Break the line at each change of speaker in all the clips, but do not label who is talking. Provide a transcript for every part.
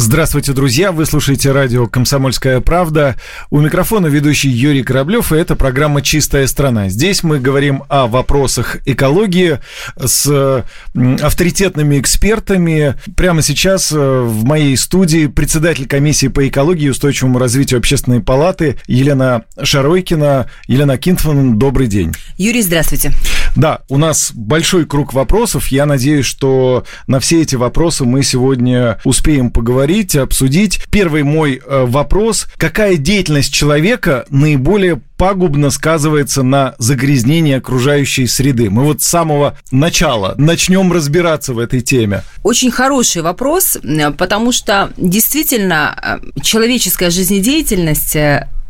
Здравствуйте, друзья! Вы слушаете радио «Комсомольская правда». У микрофона ведущий Юрий Кораблев, и это программа «Чистая страна». Здесь мы говорим о вопросах экологии с авторитетными экспертами. Прямо сейчас э, в моей студии председатель комиссии по экологии и устойчивому развитию общественной палаты Елена Шаройкина. Елена Кинтман, добрый день.
Юрий, здравствуйте.
Да, у нас большой круг вопросов. Я надеюсь, что на все эти вопросы мы сегодня успеем поговорить поговорить, обсудить. Первый мой э, вопрос. Какая деятельность человека наиболее пагубно сказывается на загрязнении окружающей среды? Мы вот с самого начала начнем разбираться в этой теме.
Очень хороший вопрос, э, потому что действительно э, человеческая жизнедеятельность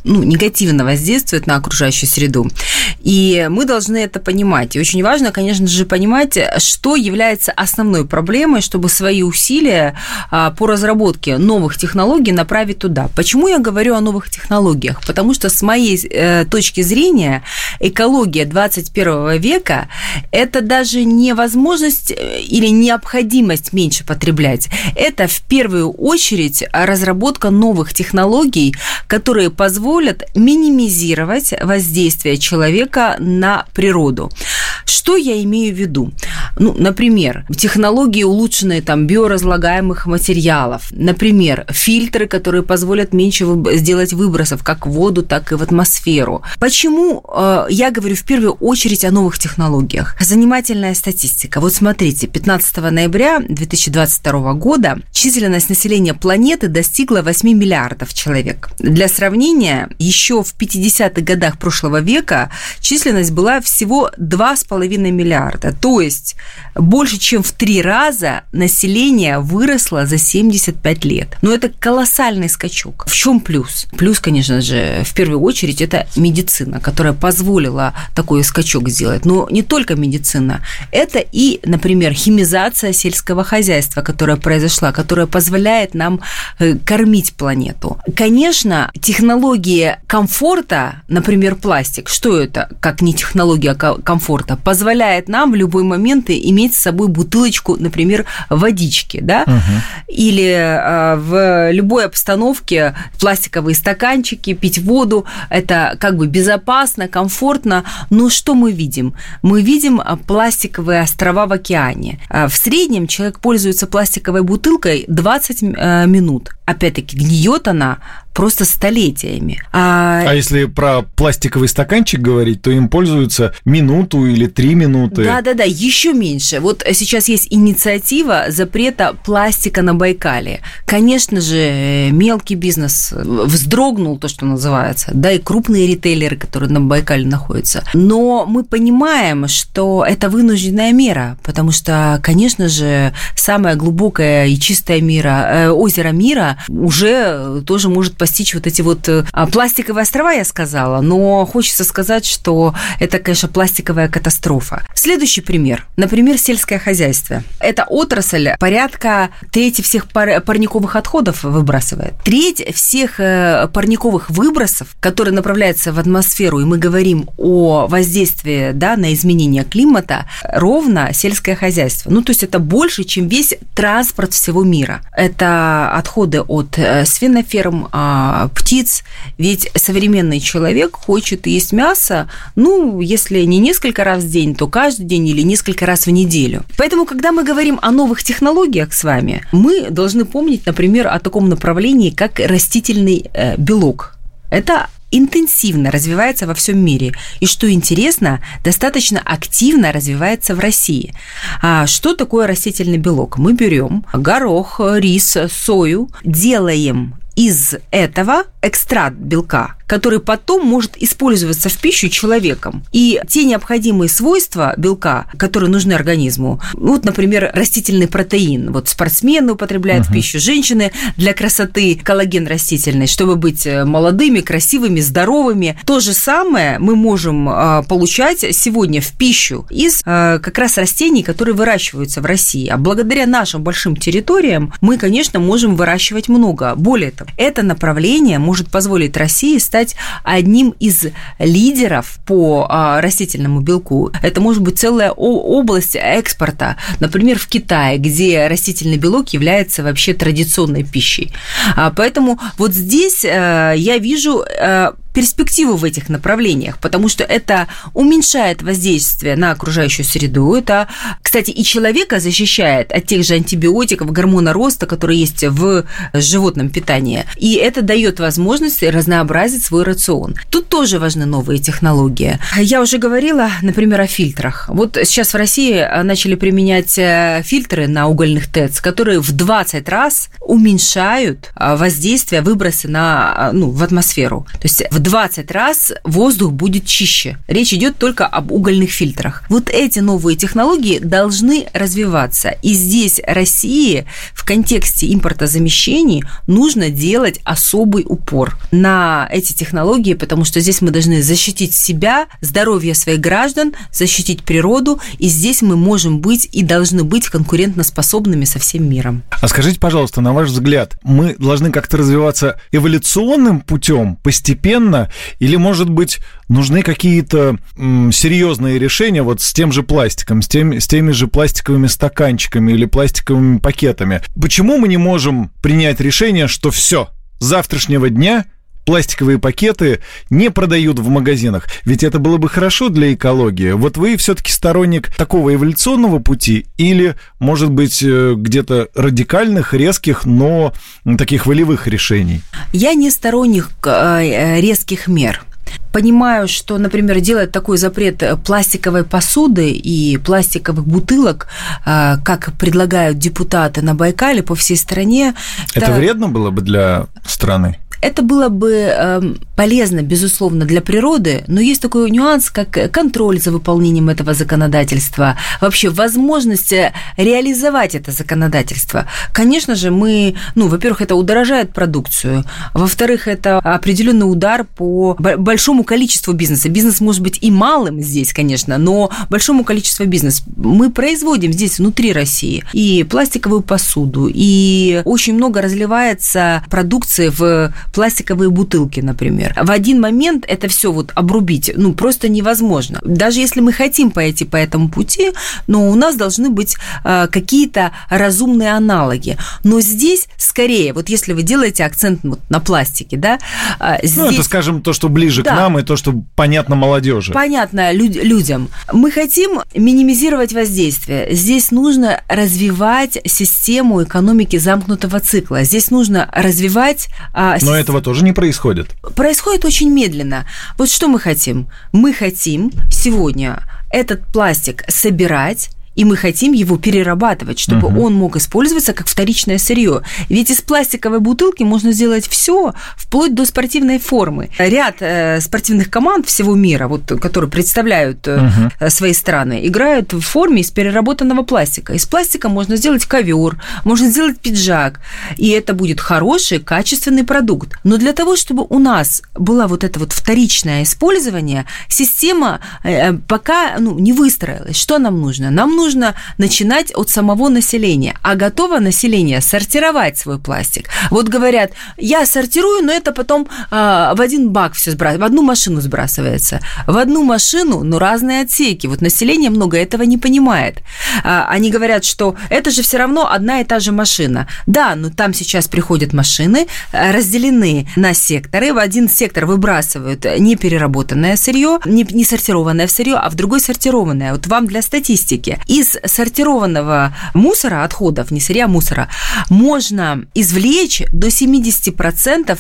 ну, негативно воздействует на окружающую среду. И мы должны это понимать. И очень важно, конечно же, понимать, что является основной проблемой, чтобы свои усилия а, по разработке новых технологий направить туда. Почему я говорю о новых технологиях? Потому что с моей э, точки зрения экология 21 века – это даже не возможность э, или необходимость меньше потреблять. Это в первую очередь разработка новых технологий, которые позволят позволят минимизировать воздействие человека на природу. Что я имею в виду? Ну, например, технологии улучшенные там биоразлагаемых материалов, например, фильтры, которые позволят меньше сделать выбросов как в воду, так и в атмосферу. Почему э, я говорю в первую очередь о новых технологиях? Занимательная статистика. Вот смотрите, 15 ноября 2022 года численность населения планеты достигла 8 миллиардов человек. Для сравнения, еще в 50-х годах прошлого века численность была всего 2,5 миллиарда. То есть больше, чем в три раза население выросло за 75 лет. Но это колоссальный скачок. В чем плюс? Плюс, конечно же, в первую очередь, это медицина, которая позволила такой скачок сделать. Но не только медицина. Это и, например, химизация сельского хозяйства, которая произошла, которая позволяет нам э, кормить планету. Конечно, технологии комфорта, например, пластик, что это, как не технология комфорта, позволяет нам в любой момент иметь с собой бутылочку, например, водички, да, угу. или а, в любой обстановке пластиковые стаканчики, пить воду, это как бы безопасно, комфортно, но что мы видим? Мы видим а, пластиковые острова в океане. А, в среднем человек пользуется пластиковой бутылкой 20 минут. Опять-таки, гниет она просто столетиями.
А... а если про пластиковый стаканчик говорить, то им пользуются минуту или три минуты.
Да-да-да, еще меньше. Вот сейчас есть инициатива запрета пластика на Байкале. Конечно же, мелкий бизнес вздрогнул, то, что называется, да, и крупные ритейлеры, которые на Байкале находятся. Но мы понимаем, что это вынужденная мера, потому что, конечно же, самое глубокое и чистое мира, э, озеро мира уже тоже может постичь вот эти вот э, а, пластиковые острова, я сказала, но хочется сказать, что это, конечно, пластиковая катастрофа. Следующий пример. Например, сельское хозяйство. Эта отрасль порядка трети всех пар парниковых отходов выбрасывает. Треть всех э, парниковых выбросов, которые направляются в атмосферу, и мы говорим о воздействии да, на изменение климата, ровно сельское хозяйство. Ну, то есть это больше, чем весь транспорт всего мира. Это отходы от э, свиноферм, а, птиц. Ведь современный человек хочет есть мясо, ну, если не несколько раз в день, то каждый день или несколько раз в неделю. Поэтому, когда мы говорим о новых технологиях с вами, мы должны помнить, например, о таком направлении, как растительный э, белок. Это интенсивно развивается во всем мире. И что интересно, достаточно активно развивается в России. А что такое растительный белок? Мы берем горох, рис, сою, делаем из этого экстракт белка, который потом может использоваться в пищу человеком. И те необходимые свойства белка, которые нужны организму, вот, например, растительный протеин, вот спортсмены употребляют uh-huh. в пищу, женщины для красоты коллаген растительный, чтобы быть э, молодыми, красивыми, здоровыми. То же самое мы можем э, получать сегодня в пищу из э, как раз растений, которые выращиваются в России. А благодаря нашим большим территориям мы, конечно, можем выращивать много. Более того, это направление может позволить России стать стать одним из лидеров по а, растительному белку. Это может быть целая область экспорта. Например, в Китае, где растительный белок является вообще традиционной пищей. А, поэтому вот здесь э, я вижу э, перспективу в этих направлениях, потому что это уменьшает воздействие на окружающую среду. Это, кстати, и человека защищает от тех же антибиотиков, гормона роста, которые есть в животном питании. И это дает возможность разнообразить свой рацион. Тут тоже важны новые технологии. Я уже говорила, например, о фильтрах. Вот сейчас в России начали применять э, фильтры на угольных ТЭЦ, которые в 20 раз уменьшают э, воздействие, выбросы на, э, ну, в атмосферу. То есть в 20 раз воздух будет чище. Речь идет только об угольных фильтрах. Вот эти новые технологии должны развиваться. И здесь России в контексте импортозамещений нужно делать особый упор на эти технологии, потому что здесь мы должны защитить себя, здоровье своих граждан, защитить природу, и здесь мы можем быть и должны быть конкурентоспособными со всем миром.
А скажите, пожалуйста, на ваш взгляд, мы должны как-то развиваться эволюционным путем, постепенно, правильно? Или, может быть, нужны какие-то серьезные решения вот с тем же пластиком, с, тем, с теми же пластиковыми стаканчиками или пластиковыми пакетами? Почему мы не можем принять решение, что все, с завтрашнего дня пластиковые пакеты не продают в магазинах. Ведь это было бы хорошо для экологии. Вот вы все-таки сторонник такого эволюционного пути или, может быть, э, где-то радикальных, резких, но таких волевых решений?
Я не сторонник э, резких мер понимаю, что, например, делать такой запрет пластиковой посуды и пластиковых бутылок, э, как предлагают депутаты на Байкале по всей стране.
Это, это вредно было бы для страны?
Это было бы эм, полезно, безусловно, для природы, но есть такой нюанс, как контроль за выполнением этого законодательства, вообще возможность э, реализовать это законодательство. Конечно же, мы, ну, во-первых, это удорожает продукцию, во-вторых, это определенный удар по большому количеству бизнеса. Бизнес может быть и малым здесь, конечно, но большому количеству бизнеса. Мы производим здесь внутри России и пластиковую посуду, и очень много разливается продукции в пластиковые бутылки, например. В один момент это все вот обрубить, ну, просто невозможно. Даже если мы хотим пойти по этому пути, но у нас должны быть э, какие-то разумные аналоги. Но здесь скорее, вот если вы делаете акцент вот на пластике, да,
здесь... Ну, это, скажем, то, что ближе да. к нам, и то, что понятно молодежи.
Понятно люд- людям. Мы хотим минимизировать воздействие. Здесь нужно развивать систему экономики замкнутого цикла. Здесь нужно развивать...
А, Но этого тоже не происходит.
Происходит очень медленно. Вот что мы хотим? Мы хотим сегодня этот пластик собирать, и мы хотим его перерабатывать, чтобы угу. он мог использоваться как вторичное сырье. Ведь из пластиковой бутылки можно сделать все, вплоть до спортивной формы. Ряд э, спортивных команд всего мира, вот, которые представляют э, угу. свои страны, играют в форме из переработанного пластика. Из пластика можно сделать ковер, можно сделать пиджак, и это будет хороший, качественный продукт. Но для того, чтобы у нас было вот это вот вторичное использование, система э, пока ну, не выстроилась. Что нам нужно? Нам нужно нужно начинать от самого населения. А готово население сортировать свой пластик. Вот говорят, я сортирую, но это потом э, в один бак все сбрасывается, в одну машину сбрасывается. В одну машину, но разные отсеки. Вот население много этого не понимает. А, они говорят, что это же все равно одна и та же машина. Да, но там сейчас приходят машины, э, разделены на секторы. В один сектор выбрасывают непереработанное сырье, не, не сортированное сырье, а в другой сортированное. Вот вам для статистики. И из сортированного мусора, отходов, не сырья, а мусора, можно извлечь до 70%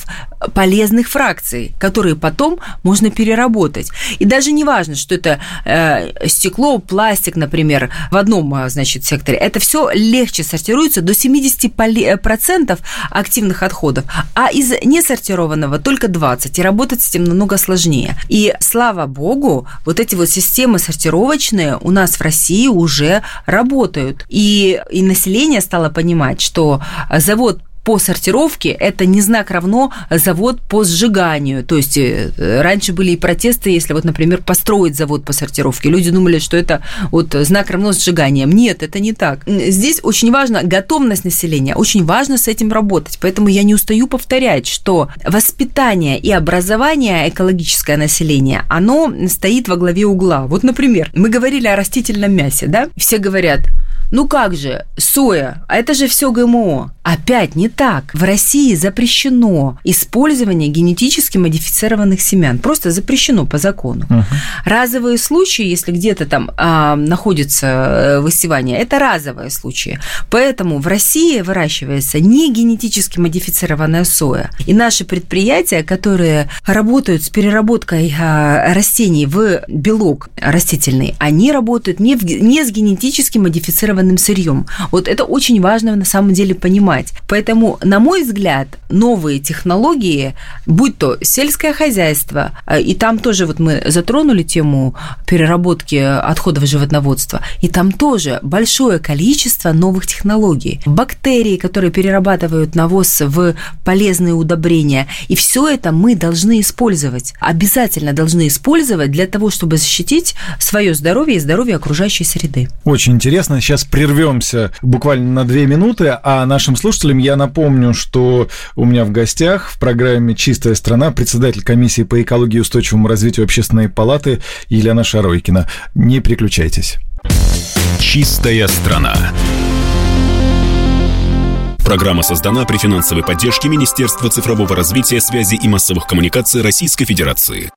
полезных фракций, которые потом можно переработать. И даже не важно, что это э, стекло, пластик, например, в одном, э, значит, секторе. Это все легче сортируется до 70% активных отходов, а из несортированного только 20, и работать с этим намного сложнее. И слава богу, вот эти вот системы сортировочные у нас в России уже работают. И, и население стало понимать, что завод по сортировке это не знак равно завод по сжиганию. То есть э, раньше были и протесты, если вот, например, построить завод по сортировке. Люди думали, что это вот знак равно сжиганием. Нет, это не так. Здесь очень важно готовность населения, очень важно с этим работать. Поэтому я не устаю повторять, что воспитание и образование экологическое население, оно стоит во главе угла. Вот, например, мы говорили о растительном мясе, да? Все говорят, ну как же, соя, а это же все ГМО. Опять не так. В России запрещено использование генетически модифицированных семян. Просто запрещено по закону. Угу. Разовые случаи, если где-то там а, находится э, высевание, это разовые случаи. Поэтому в России выращивается не генетически модифицированная соя. И наши предприятия, которые работают с переработкой а, растений в белок растительный, они работают не, в, не с генетически модифицированным консервированным сырьем. Вот это очень важно на самом деле понимать. Поэтому, на мой взгляд, новые технологии, будь то сельское хозяйство, э, и там тоже вот мы затронули тему переработки отходов животноводства, и там тоже большое количество новых технологий. Бактерии, которые перерабатывают навоз в полезные удобрения, и все это мы должны использовать. Обязательно должны использовать для того, чтобы защитить свое здоровье и здоровье окружающей среды.
Очень интересно. Сейчас прервемся буквально на две минуты, а нашим слушателям я напомню, что у меня в гостях в программе «Чистая страна» председатель комиссии по экологии и устойчивому развитию общественной палаты Елена Шаройкина. Не переключайтесь.
«Чистая страна». Программа создана при финансовой поддержке Министерства цифрового развития, связи и массовых коммуникаций Российской Федерации.